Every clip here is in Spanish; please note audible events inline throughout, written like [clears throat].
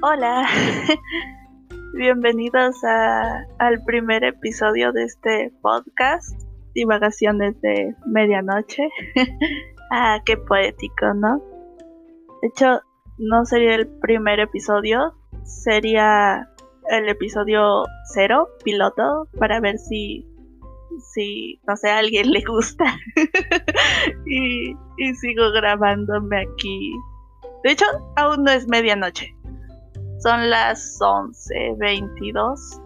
Hola, [laughs] bienvenidos a, al primer episodio de este podcast, Divagaciones de Medianoche. [laughs] ah, qué poético, ¿no? De hecho, no sería el primer episodio, sería el episodio cero, piloto, para ver si, si no sé, a alguien le gusta. [laughs] y, y sigo grabándome aquí. De hecho, aún no es medianoche. Son las 11.22.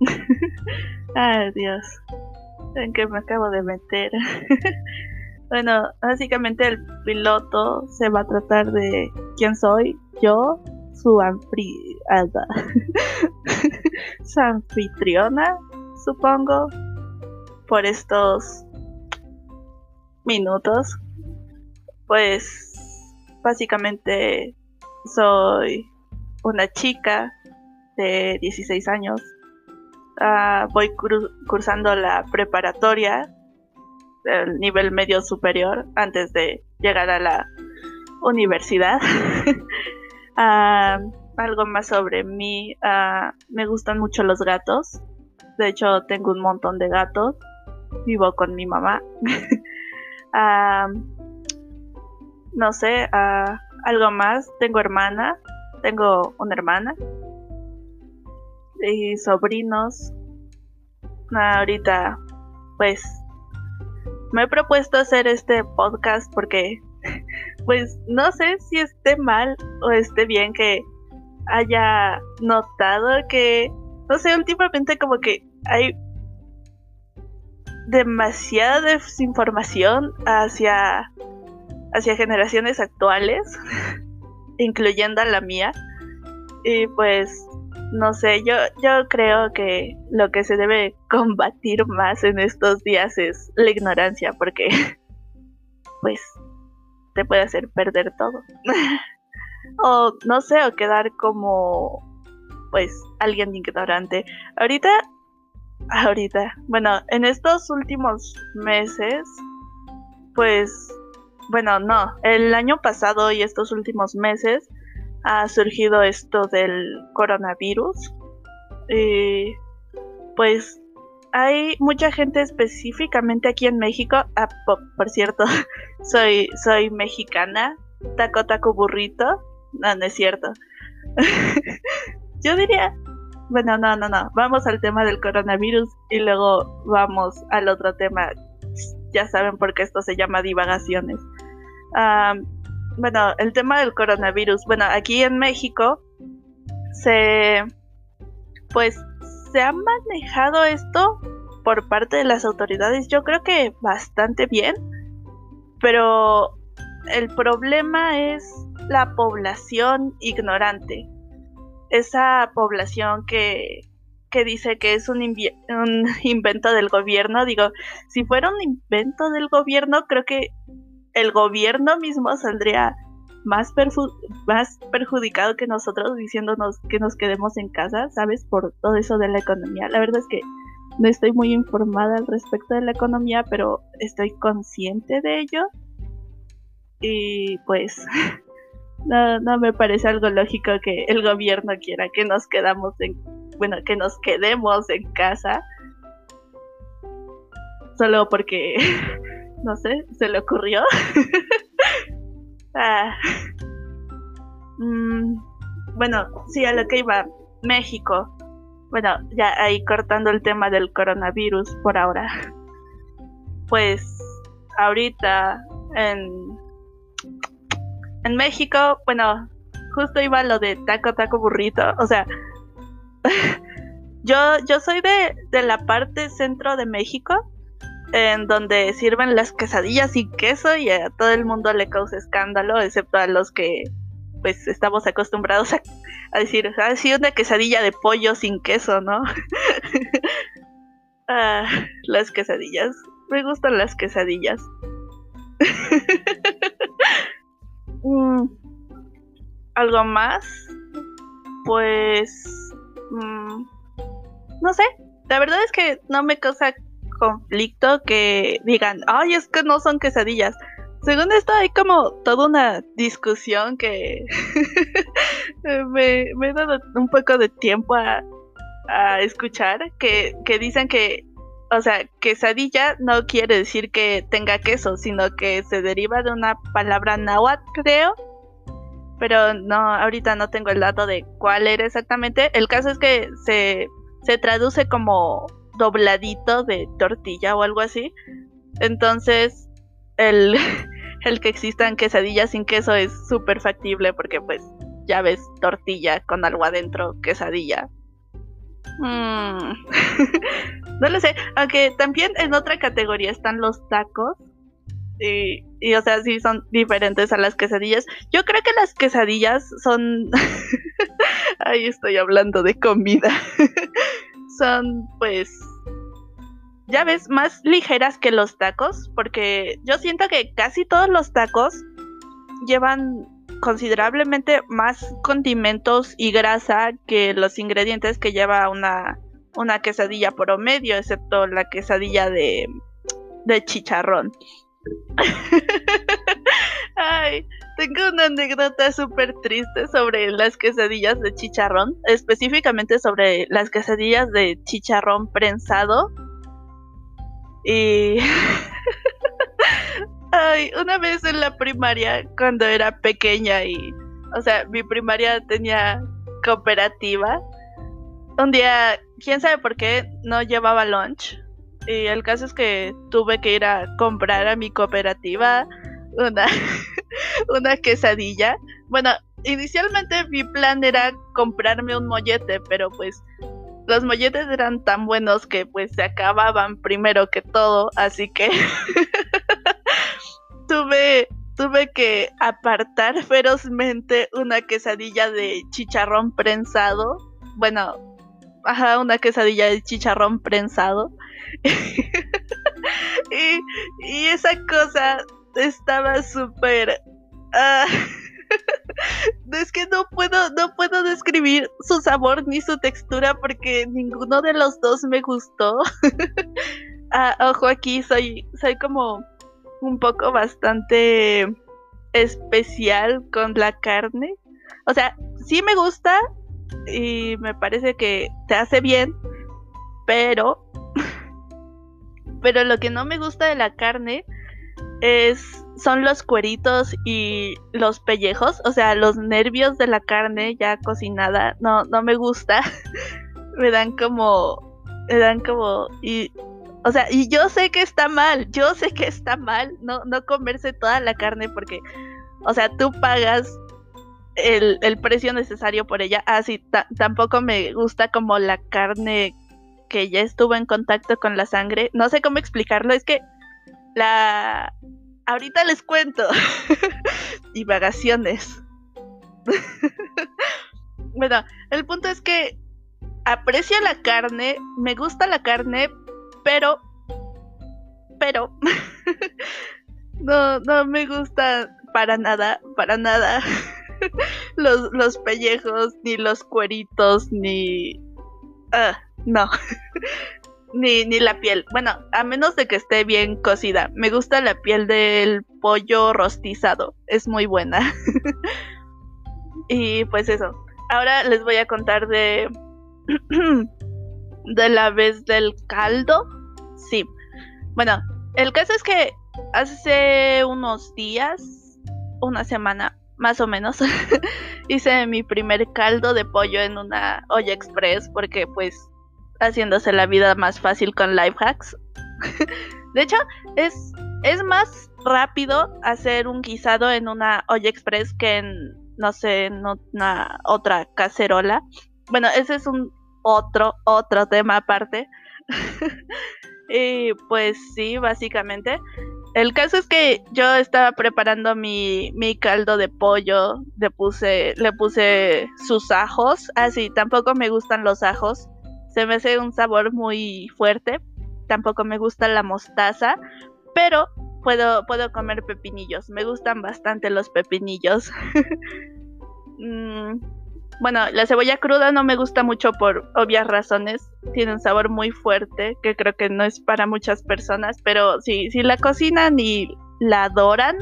[laughs] Ay, Dios. ¿En qué me acabo de meter? [laughs] bueno, básicamente el piloto se va a tratar de quién soy, yo, su, [laughs] su anfitriona, supongo, por estos minutos. Pues básicamente soy una chica de 16 años. Uh, voy cursando la preparatoria del nivel medio superior antes de llegar a la universidad. uh, [laughs] algo más sobre mí. Uh, me gustan mucho los gatos. De hecho, tengo un montón de gatos. Vivo con mi mamá. [laughs] no sé, algo más. Tengo hermana tengo una hermana y sobrinos. Ahorita, pues, me he propuesto hacer este podcast porque, [laughs] pues, no sé si esté mal o esté bien que haya notado que, no sé, últimamente como que hay demasiada desinformación hacia, hacia generaciones actuales. [laughs] incluyendo a la mía. Y pues, no sé, yo, yo creo que lo que se debe combatir más en estos días es la ignorancia, porque, [laughs] pues, te puede hacer perder todo. [laughs] o, no sé, o quedar como, pues, alguien ignorante. Ahorita, ahorita, bueno, en estos últimos meses, pues bueno, no, el año pasado y estos últimos meses ha surgido esto del coronavirus. Y pues hay mucha gente específicamente aquí en México. Ah, por, cierto, [laughs] soy, soy mexicana. Taco, taco, burrito. No, no es cierto. [laughs] Yo diría, bueno, no, no, no. Vamos al tema del coronavirus y luego vamos al otro tema ya saben por qué esto se llama divagaciones. Bueno, el tema del coronavirus. Bueno, aquí en México se, pues, se ha manejado esto por parte de las autoridades. Yo creo que bastante bien, pero el problema es la población ignorante. Esa población que que dice que es un, un, [laughs] invento del gobierno. Digo, si fuera un invento del gobierno, creo que el gobierno mismo saldría más, perjudicado que nosotros diciéndonos que nos quedemos en casa, ¿sabes? Por todo eso de la economía. La verdad es que no estoy muy informada al respecto de la economía, pero estoy consciente de ello. Y pues [laughs] no, no me parece algo lógico que el gobierno quiera que nos quedamos en bueno, que nos quedemos en casa. Solo porque, [laughs] no sé, se le ocurrió. [laughs] ah. mm, bueno, sí, a lo que iba, México. Bueno, ya ahí cortando el tema del coronavirus por ahora. Pues ahorita en, en México, bueno, justo iba lo de taco, taco, burrito. O sea, [laughs] yo, yo soy de, la parte centro de México, en donde sirven las quesadillas sin queso y a todo el mundo le causa escándalo, excepto a los que pues estamos acostumbrados a, decir, ah, sí, una quesadilla de pollo sin queso, ¿no? [laughs] ah, las quesadillas. Me gustan las quesadillas. [laughs] Mm, ¿Algo más? Pues Mm, no sé, la verdad es que no me causa conflicto que digan, ay, es que no son quesadillas. Según esto hay como toda una discusión que [laughs] me, me, he dado un poco de tiempo a, a escuchar que, que dicen que, o sea, quesadilla no quiere decir que tenga queso, sino que se deriva de una palabra náhuatl, creo. Pero no, ahorita no tengo el dato de cuál era exactamente. El caso es que se, se traduce como dobladito de tortilla o algo así. Entonces, el, [laughs] el que existan quesadillas sin queso es súper factible porque pues ya ves tortilla con algo adentro, quesadilla. Mm. [laughs] no lo sé, aunque también en otra categoría están los tacos. Y, y, o sea, sí son diferentes a las quesadillas. Yo creo que las quesadillas son... [laughs] Ahí estoy hablando de comida. Son pues... Ya ves, más ligeras que los tacos, porque yo siento que casi todos los tacos llevan considerablemente más condimentos y grasa que los ingredientes que lleva una, una quesadilla promedio, excepto la quesadilla de, de chicharrón. [laughs] Ay, tengo una anécdota súper triste sobre las quesadillas de chicharrón, específicamente sobre las quesadillas de chicharrón prensado. Y [laughs] Ay, una vez en la primaria, cuando era pequeña y, o sea, mi primaria tenía cooperativa. Un día, quién sabe por qué, no llevaba lunch. Y el caso es que tuve que ir a comprar a mi cooperativa una, [laughs] [laughs] una quesadilla. Bueno, inicialmente mi plan era comprarme un mollete, pero pues los molletes eran tan buenos que pues se acababan primero que todo, así que [laughs] tuve, tuve que apartar [laughs] ferozmente una quesadilla de chicharrón prensado. Bueno, ajá, una quesadilla de chicharrón prensado. y, esa cosa estaba súper... Ah, [laughs] es que no puedo, no puedo describir su sabor ni su textura porque ninguno de los dos me gustó. [laughs] ah, ojo aquí, soy, soy como un poco bastante especial con la carne. O sea, sí me gusta y me parece que te hace bien, pero [laughs] pero lo que no me gusta de la carne es son los cueritos y los pellejos, o sea, los nervios de la carne ya cocinada, no no me gusta. [laughs] me dan como me dan como y o sea, y yo sé que está mal, yo sé que está mal no, no comerse toda la carne porque, o sea, tú pagas el, precio necesario por ella. Ah, sí, tampoco me gusta como la carne que ya estuvo en contacto con la sangre. No sé cómo explicarlo, es que la... Ahorita les cuento. [laughs] Divagaciones. [laughs] bueno, el punto es que aprecio la carne, me gusta la carne, pero, pero, [laughs] no, no me gusta para nada, para nada los, los pellejos, ni los cueritos, ni... Ah, no. Ni, ni la piel. Bueno, a menos de que esté bien cocida. Me gusta la piel del pollo rostizado. Es muy buena. [laughs] y pues eso. Ahora les voy a contar de... [clears throat] de la vez del caldo. Sí. Bueno, el caso es que hace unos días, una semana más o menos, [laughs] hice mi primer caldo de pollo en una olla express porque pues haciéndose la vida más fácil con life hacks. [laughs] de hecho, es, es más rápido hacer un guisado en una olla express que en, no sé, en una otra cacerola. Bueno, ese es un otro, otro tema aparte. [laughs] y pues sí, básicamente. El caso es que yo estaba preparando mi, mi caldo de pollo, le puse, le puse sus ajos, así, ah, tampoco me gustan los ajos, se me hace un sabor muy fuerte, tampoco me gusta la mostaza, pero puedo, puedo comer pepinillos, me gustan bastante los pepinillos. [laughs] Mm, bueno, la cebolla cruda no me gusta mucho por obvias razones. Tiene un sabor muy fuerte que creo que no es para muchas personas, pero si, si la cocinan y la adoran,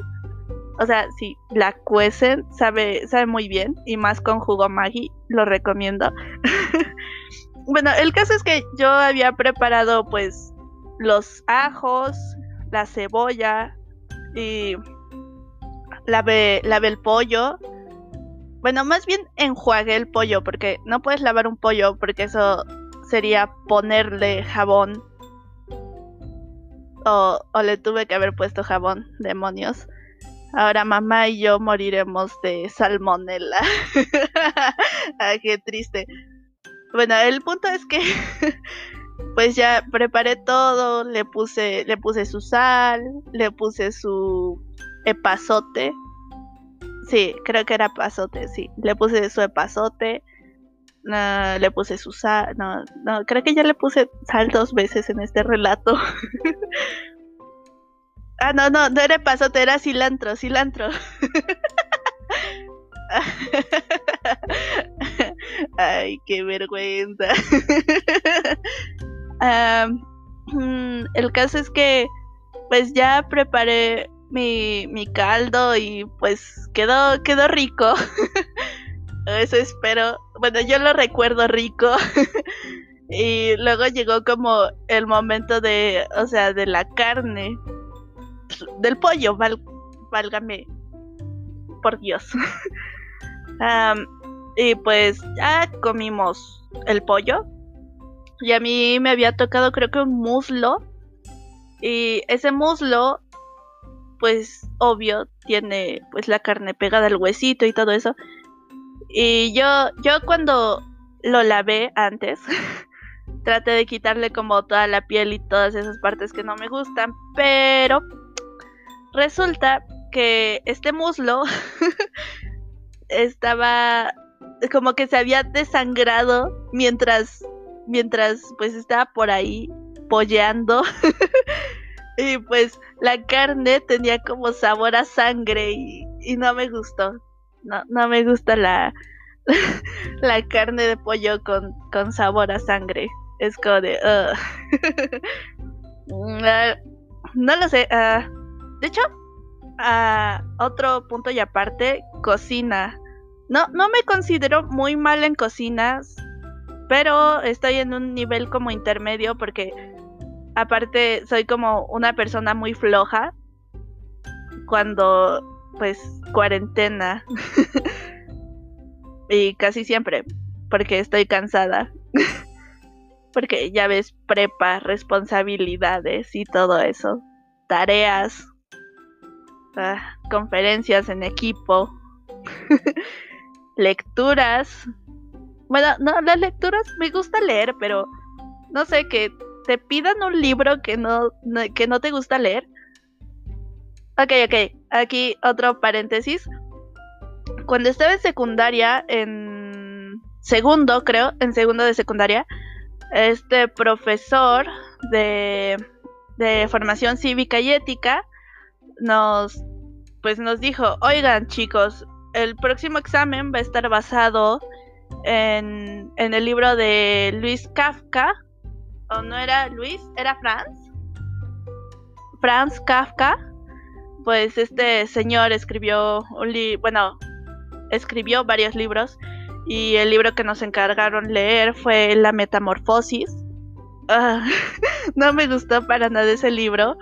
O sea, si la cuecen, sabe, sabe muy bien. Y más con jugo Maggi, lo recomiendo. [laughs] bueno, el caso es que yo había preparado pues los ajos, la cebolla y lavé, lavé el pollo. Bueno, más bien enjuagué el pollo porque no puedes lavar un pollo porque eso sería ponerle jabón. O, o le tuve que haber puesto jabón, demonios. Ahora mamá y yo moriremos de salmonela. [laughs] ah, qué triste. Bueno, el punto es que [laughs] pues ya preparé todo, le puse le puse su sal, le puse su epazote. Sí, creo que era epazote, sí. Le puse su epazote. le puse su sal. No, no, creo que ya le puse sal dos veces en este relato. [laughs] Ah, no, no, no era pasote, era cilantro, cilantro. [laughs] Ay, qué vergüenza. [laughs] Mm, el caso es que pues ya preparé mi, mi caldo y pues quedó, quedó rico. [laughs] Eso espero. Bueno, yo lo recuerdo rico. [laughs] y luego llegó como el momento de, o sea, de la carne del pollo, válgame, por Dios. Y pues ya comimos el pollo. Y a mí me había tocado creo que un muslo. Y ese muslo, pues obvio, tiene pues la carne pegada al huesito y todo eso. Y yo, yo cuando lo lavé antes, [laughs] traté de quitarle como toda la piel y todas esas partes que no me gustan. Pero Resulta que este muslo [laughs] estaba como que se había desangrado mientras mientras pues estaba por ahí polleando. [laughs] Y pues la carne tenía como sabor a sangre y, no me gustó. No, no me gusta la [laughs] la carne de pollo con, con sabor a sangre. Es como de [laughs] ah, no lo sé uh, de hecho, a otro punto y aparte, cocina. No, no me considero muy mal en cocinas, pero estoy en un nivel como intermedio porque aparte soy como una persona muy floja cuando pues cuarentena. [laughs] Y casi siempre porque estoy cansada. Porque ya ves prepa, responsabilidades y todo eso, tareas. Conferencias en equipo, [laughs] lecturas. Bueno, no, las lecturas me gusta leer, pero no sé, que te pidan un libro que no, que no te gusta leer. Ok, ok, aquí otro paréntesis. Cuando estaba en secundaria, en segundo, creo, en segundo de secundaria, este profesor de, de formación cívica y ética nos pues nos dijo, oigan chicos, el próximo examen va a estar basado en, en el libro de Luis Kafka, o no era Luis, era Franz, Franz Kafka, pues este señor escribió un bueno, escribió varios libros y el libro que nos encargaron leer fue La Metamorfosis. Ah, [laughs] no me gustó para nada ese libro,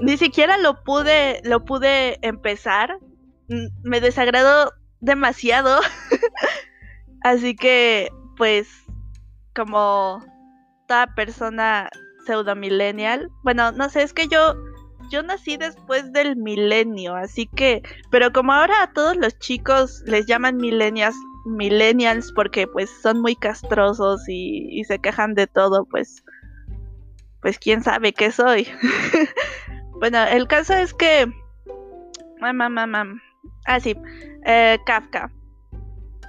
ni siquiera lo pude, lo pude empezar. Me desagradó demasiado. [laughs] Así que, pues, como toda persona pseudo millennial, bueno, no sé, es que yo, yo nací después del milenio, así que, pero como ahora a todos los chicos les llaman millennials, millennials porque pues son muy castrosos y, y se quejan de todo, pues, pues quién sabe qué soy. [laughs] Bueno, el caso es que. Mamá, mamá. Ah, sí. Eh, Kafka.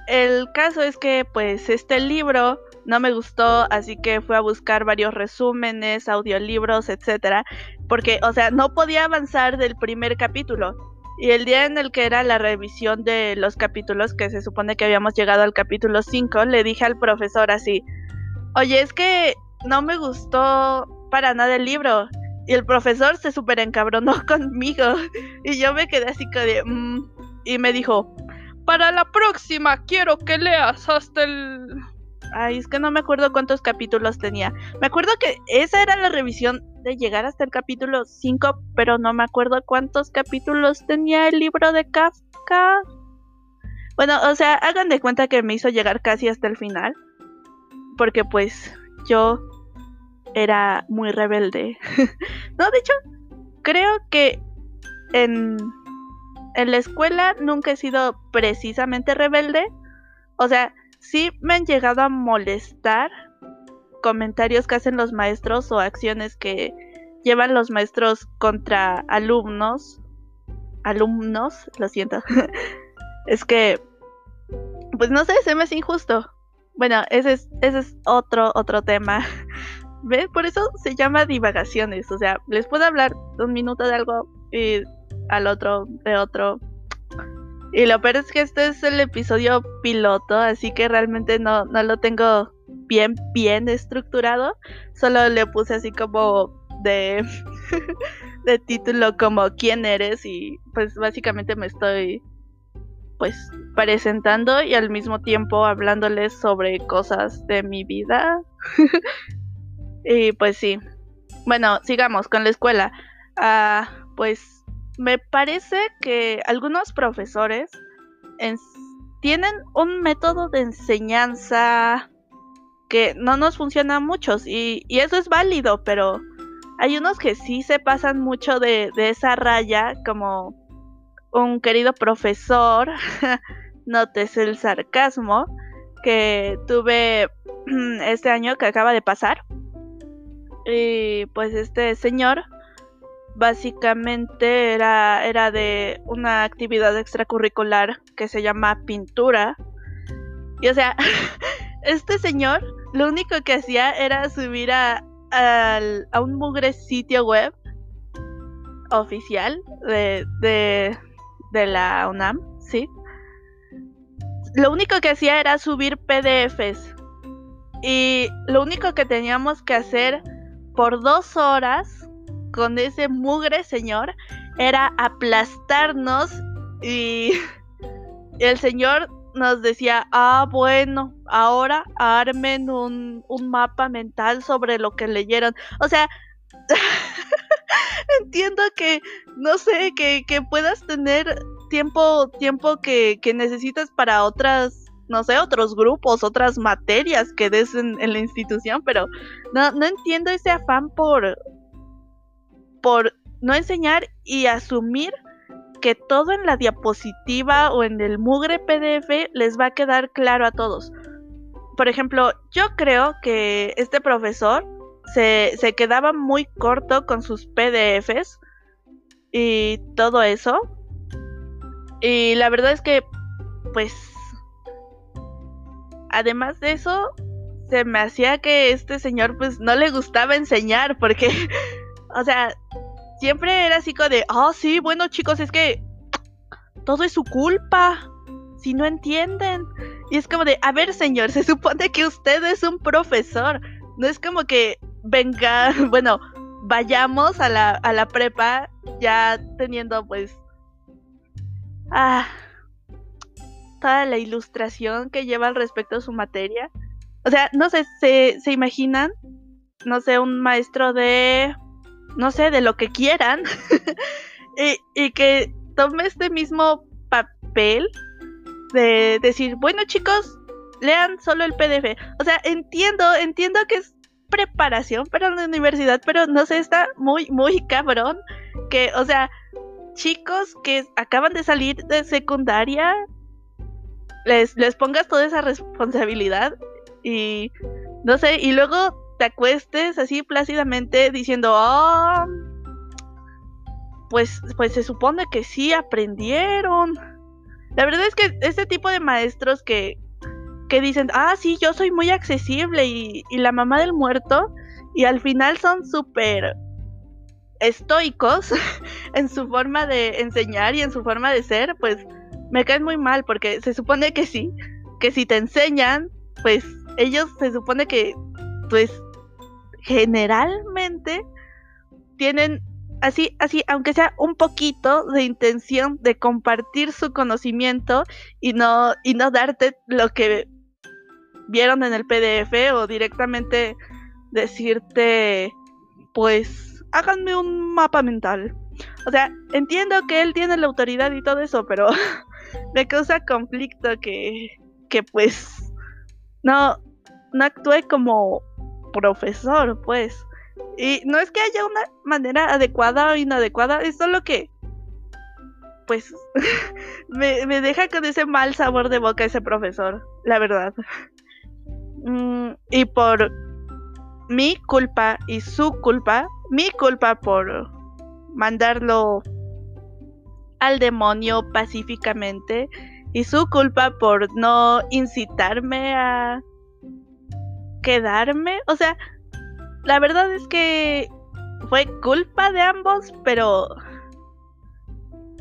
El caso es que, pues, este libro no me gustó, así que fui a buscar varios resúmenes, audiolibros, etcétera, porque, o sea, no podía avanzar del primer capítulo. Y el día en el que era la revisión de los capítulos, que se supone que habíamos llegado al capítulo 5, le dije al profesor así, oye, es que no me gustó para nada el libro y el profesor se súper encabronó [laughs] conmigo. Y yo me quedé así como de... Mm", y me dijo, para la próxima quiero que leas hasta el... Ay, es que no me acuerdo cuántos capítulos tenía. Me acuerdo que esa era la revisión de llegar hasta el capítulo 5, pero no me acuerdo cuántos capítulos tenía el libro de Kafka. Bueno, o sea, hagan de cuenta que me hizo llegar casi hasta el final. Porque pues yo era muy rebelde. [laughs] no, de hecho, creo que en, en la escuela nunca he sido precisamente rebelde. O sea, sí me han llegado a molestar comentarios que hacen los maestros o acciones que llevan los maestros contra alumnos. Alumnos, lo siento. [laughs] es que, pues no sé, se me hace injusto. Bueno, ese es, ese es otro, otro tema. [laughs] ¿Ves? Por eso se llama divagaciones. O sea, les puedo hablar un minuto de algo y al otro de otro. Y lo peor es que este es el episodio piloto, así que realmente no, no lo tengo bien, bien estructurado. Solo le puse así como de, [laughs] de título como quién eres y pues básicamente me estoy pues presentando y al mismo tiempo hablándoles sobre cosas de mi vida. [laughs] y pues sí. Bueno, sigamos con la escuela. Ah, pues me parece que algunos profesores tienen un método de enseñanza que no nos funciona a muchos y, y, eso es válido, pero hay unos que sí se pasan mucho de, de esa raya, como un querido profesor, [laughs] notes el sarcasmo, que tuve [clears throat] este año que acaba de pasar. Y pues este señor básicamente era, era de una actividad extracurricular que se llama pintura. Y o sea, [laughs] este señor lo único que hacía era subir a, a un mugre sitio web oficial de, de, de la UNAM, ¿sí? Lo único que hacía era subir PDFs. Y lo único que teníamos que hacer por dos horas con ese mugre señor era aplastarnos y [laughs] el señor nos decía, ah, bueno, ahora armen un, un mapa mental sobre lo que leyeron. O sea, [laughs] entiendo que, no sé, que, que puedas tener tiempo, tiempo que, que, necesitas para otras, no sé, otros grupos, otras materias que des en, en la institución, pero no, no entiendo ese afán por, por no enseñar y asumir que todo en la diapositiva o en el mugre PDF les va a quedar claro a todos. Por ejemplo, yo creo que este profesor se, se quedaba muy corto con sus PDFs y todo eso. Y la verdad es que, pues, además de eso, se me hacía que este señor pues no le gustaba enseñar porque, [laughs] o sea, siempre era así como de, oh sí, bueno chicos, es que todo es su culpa, si no entienden. Y es como de, a ver señor, se supone que usted es un profesor, no es como que venga, [laughs] bueno, vayamos a la, a la prepa ya teniendo pues ah, la ilustración que lleva al respecto a su materia. O sea, no sé, se, se imaginan, no sé, un maestro de, no sé, de lo que quieran, [laughs] y que tome este mismo papel de decir, bueno chicos, lean solo el PDF. O sea, entiendo, entiendo que es preparación para la universidad, pero no sé, está muy, muy cabrón que, o sea, chicos que acaban de salir de secundaria, les, les pongas toda esa responsabilidad y, no sé, y luego te acuestes así plácidamente diciendo, oh, pues, pues se supone que sí aprendieron. La verdad es que este tipo de maestros que, que dicen, ah, sí, yo soy muy accesible y, y la mamá del muerto, y al final son súper estoicos [laughs] en su forma de enseñar y en su forma de ser, pues me caen muy mal porque se supone que sí, que si te enseñan, pues ellos se supone que, pues generalmente tienen así, así, aunque sea un poquito de intención de compartir su conocimiento y no, y no darte lo que vieron en el PDF o directamente decirte, pues, háganme un mapa mental. O sea, entiendo que él tiene la autoridad y todo eso, pero [laughs] me causa conflicto que, que pues, no, no actúe como profesor, pues. Y no es que haya una manera adecuada o inadecuada, es solo que, pues, [laughs] me, deja con ese mal sabor de boca ese profesor, la verdad. Mm, y por mi culpa y su culpa, mi culpa por mandarlo al demonio pacíficamente y su culpa por no incitarme a quedarme. O sea, la verdad es que fue culpa de ambos, pero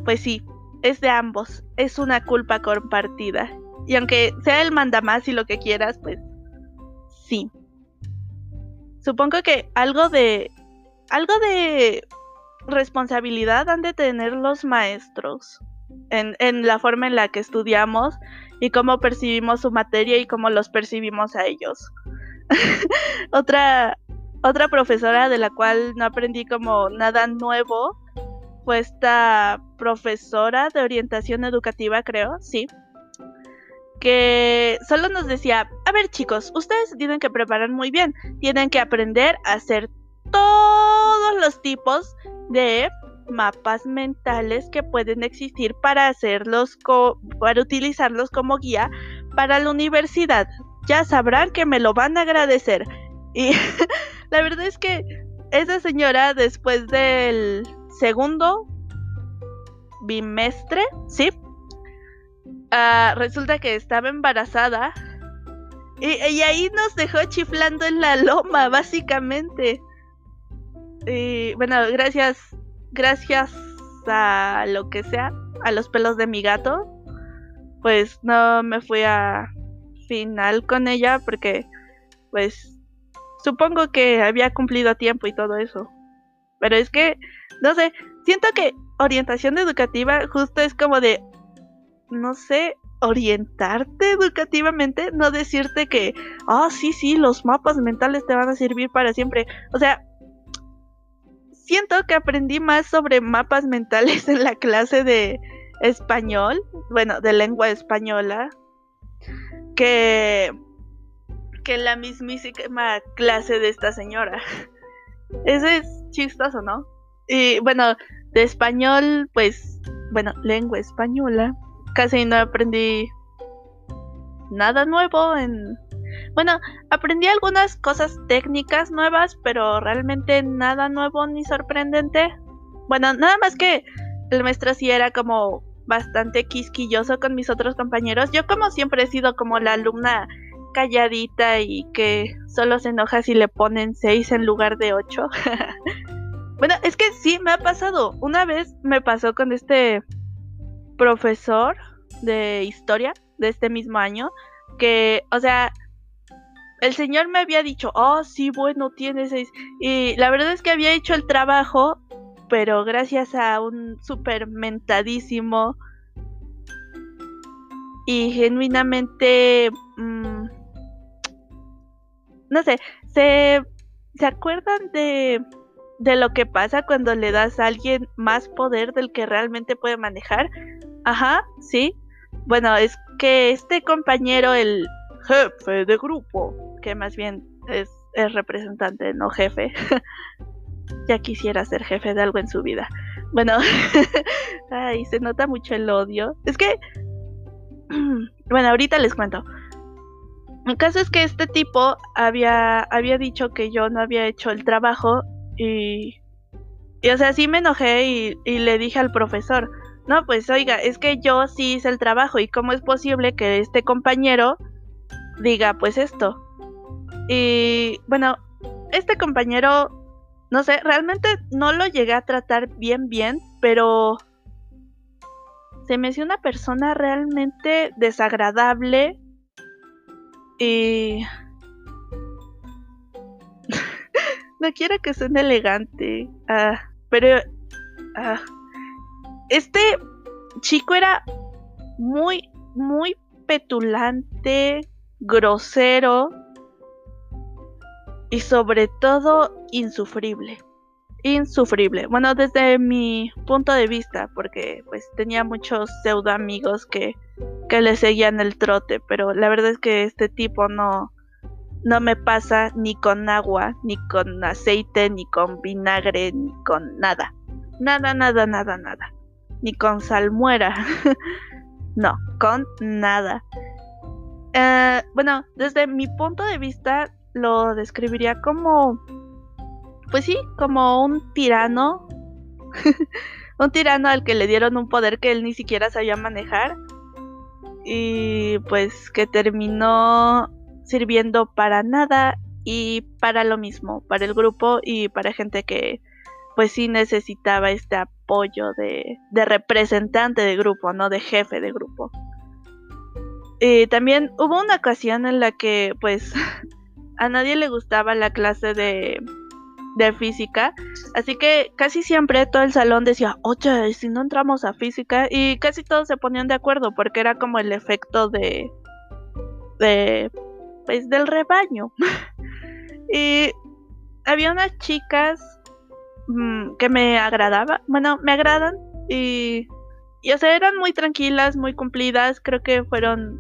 pues sí, es de ambos. Es una culpa compartida. Y aunque sea el mandamás y lo que quieras, pues sí. Supongo que algo de algo de responsabilidad han de tener los maestros en, en la forma en la que estudiamos y cómo percibimos su materia y cómo los percibimos a ellos. [laughs] otra, otra profesora de la cual no aprendí como nada nuevo fue esta profesora de orientación educativa, creo, sí. Que solo nos decía, a ver chicos, ustedes tienen que preparar muy bien, tienen que aprender a hacer todos los tipos de mapas mentales que pueden existir para hacerlos para utilizarlos como guía para la universidad ya sabrán que me lo van a agradecer. Y [laughs] la verdad es que esa señora después del segundo bimestre, ¿sí? Ah, resulta que estaba embarazada y, y, ahí nos dejó chiflando en la loma, básicamente. Y bueno, gracias, gracias a lo que sea, a los pelos de mi gato, pues no me fui a final con ella porque pues supongo que había cumplido a tiempo y todo eso. Pero es que, no sé, siento que orientación educativa justo es como de, no sé, orientarte educativamente, no decirte que, ah, sí, sí, los mapas mentales te van a servir para siempre. O sea, siento que aprendí más sobre mapas mentales en la clase de español, bueno, de lengua española, que, que la mismísima clase de esta señora. [laughs] Eso es chistoso, ¿no? Y bueno, de español, pues, bueno, lengua española, casi no aprendí nada nuevo en... Bueno, aprendí algunas cosas técnicas nuevas, pero realmente nada nuevo ni sorprendente. Bueno, nada más que el maestro sí era como bastante quisquilloso con mis otros compañeros. Yo como siempre he sido como la alumna calladita y que solo se enoja si le ponen 6 en lugar de 8. [laughs] bueno, es que sí, me ha pasado. Una vez me pasó con este profesor de historia de este mismo año que, o sea, el señor me había dicho, oh, sí, bueno, tiene 6. Y la verdad es que había hecho el trabajo pero gracias a un super mentadísimo y genuinamente mm, no sé se se acuerdan de de lo que pasa cuando le das a alguien más poder del que realmente puede manejar ajá sí bueno es que este compañero el jefe de grupo que más bien es, es representante no jefe [laughs] ya quisiera ser jefe de algo en su vida. Bueno, [laughs] ay, se nota mucho el odio. Es que, [clears throat] bueno, ahorita les cuento. El caso es que este tipo había, había dicho que yo no había hecho el trabajo y, y o sea, sí me enojé y, y le dije al profesor, no, pues oiga, es que yo sí hice el trabajo y cómo es posible que este compañero diga pues esto. Y bueno, este compañero no sé, realmente no lo llegué a tratar bien, bien, pero se me hizo una persona realmente desagradable y... [laughs] no quiero que suene elegante, ah, pero ah, este chico era muy, muy petulante, grosero y sobre todo insufrible. Insufrible. Bueno, desde mi punto de vista, porque pues tenía muchos pseudo amigos que, que le seguían el trote, pero la verdad es que este tipo no, no me pasa ni con agua, ni con aceite, ni con vinagre, ni con nada. Nada, nada, nada, nada. Ni con salmuera. [laughs] no, con nada. Eh, bueno, desde mi punto de vista lo describiría como, pues sí, como un tirano. [laughs] un tirano al que le dieron un poder que él ni siquiera sabía manejar. Y pues que terminó sirviendo para nada y para lo mismo, para el grupo y para gente que pues sí necesitaba este apoyo de, de representante de grupo, no de jefe de grupo. Y también hubo una ocasión en la que pues [laughs] a nadie le gustaba la clase de, de física, así que casi siempre todo el salón decía, oye, si no entramos a física, y casi todos se ponían de acuerdo porque era como el efecto de, de, pues del rebaño. [laughs] y había unas chicas mm, que me agradaban, bueno, me agradan y, y o sea, eran muy tranquilas, muy cumplidas, creo que fueron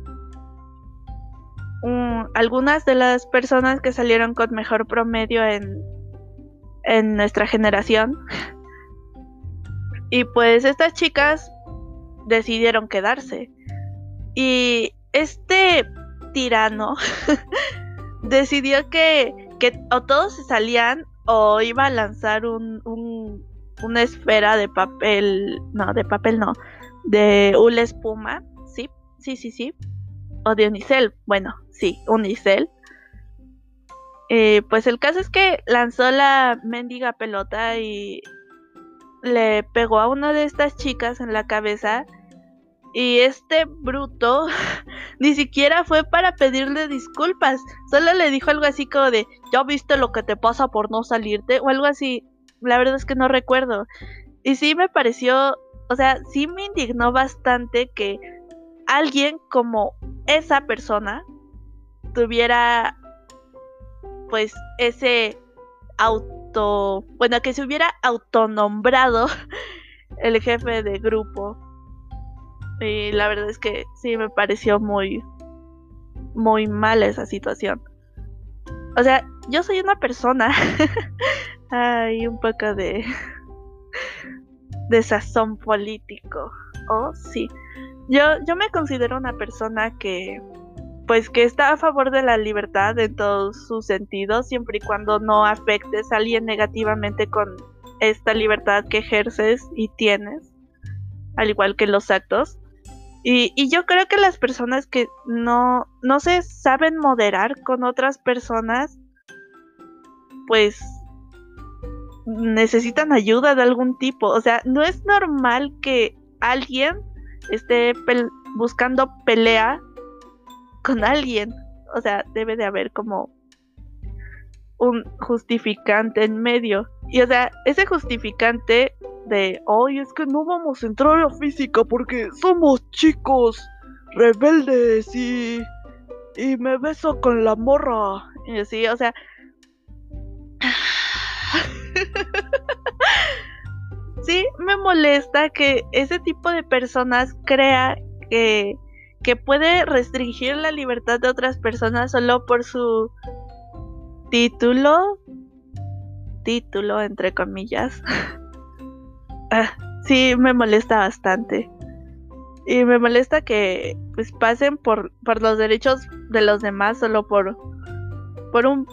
algunas de las personas que salieron con mejor promedio en, en nuestra generación. Y pues estas chicas decidieron quedarse. Y este tirano [laughs] decidió que, que, o todos se salían o iba a lanzar un, un, una esfera de papel, no, de papel no, de una espuma, sí, sí, sí, sí, o de unicel, bueno, sí, unicel. Eh, pues el caso es que lanzó la mendiga pelota y le pegó a una de estas chicas en la cabeza. Y este bruto [laughs] ni siquiera fue para pedirle disculpas. Solo le dijo algo así como de, ya viste lo que te pasa por no salirte. O algo así. La verdad es que no recuerdo. Y sí me pareció, o sea, sí me indignó bastante que alguien como esa persona tuviera pues ese auto, bueno, que se hubiera autonombrado [laughs] el jefe de grupo. Y la verdad es que sí me pareció muy muy mal esa situación. O sea, yo soy una persona. [laughs] Hay un poco de [laughs] de sazón político. Oh, sí. Yo, yo me considero una persona que, pues, que está a favor de la libertad en todos sus sentidos, siempre y cuando no afectes a alguien negativamente con esta libertad que ejerces y tienes, al igual que los actos. Y, y yo creo que las personas que no, no se saben moderar con otras personas, pues necesitan ayuda de algún tipo. O sea, no es normal que alguien esté buscando pelea con alguien. O sea, debe de haber como un justificante en medio. Y o sea, ese justificante de, hoy es que no vamos a entrar a física porque somos chicos rebeldes y, y me beso con la morra. Y así, o sea... [laughs] sí me molesta que ese tipo de personas crea que, que puede restringir la libertad de otras personas solo por su título. Título, entre comillas. [laughs] ah, sí, me molesta bastante. Y me molesta que pues pasen por, por los derechos de los demás solo por, por un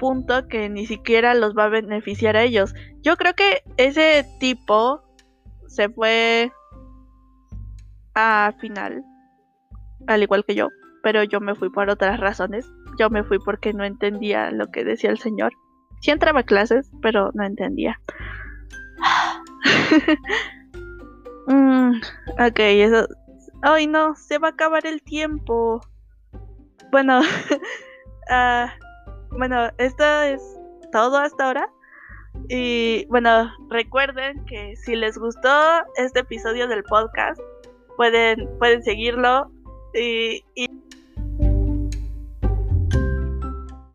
punto que ni siquiera los va a beneficiar a ellos. Yo creo que ese tipo se fue a final, al igual que yo, pero yo me fui por otras razones. Yo me fui porque no entendía lo que decía el señor. Sí entraba a clases, pero no entendía. [sighs] mm, ok, eso... Ay, no, se va a acabar el tiempo. Bueno, uh, [laughs] bueno, esta es todo hasta ahora. Y bueno, recuerden que si les gustó este episodio del podcast, pueden, pueden seguirlo y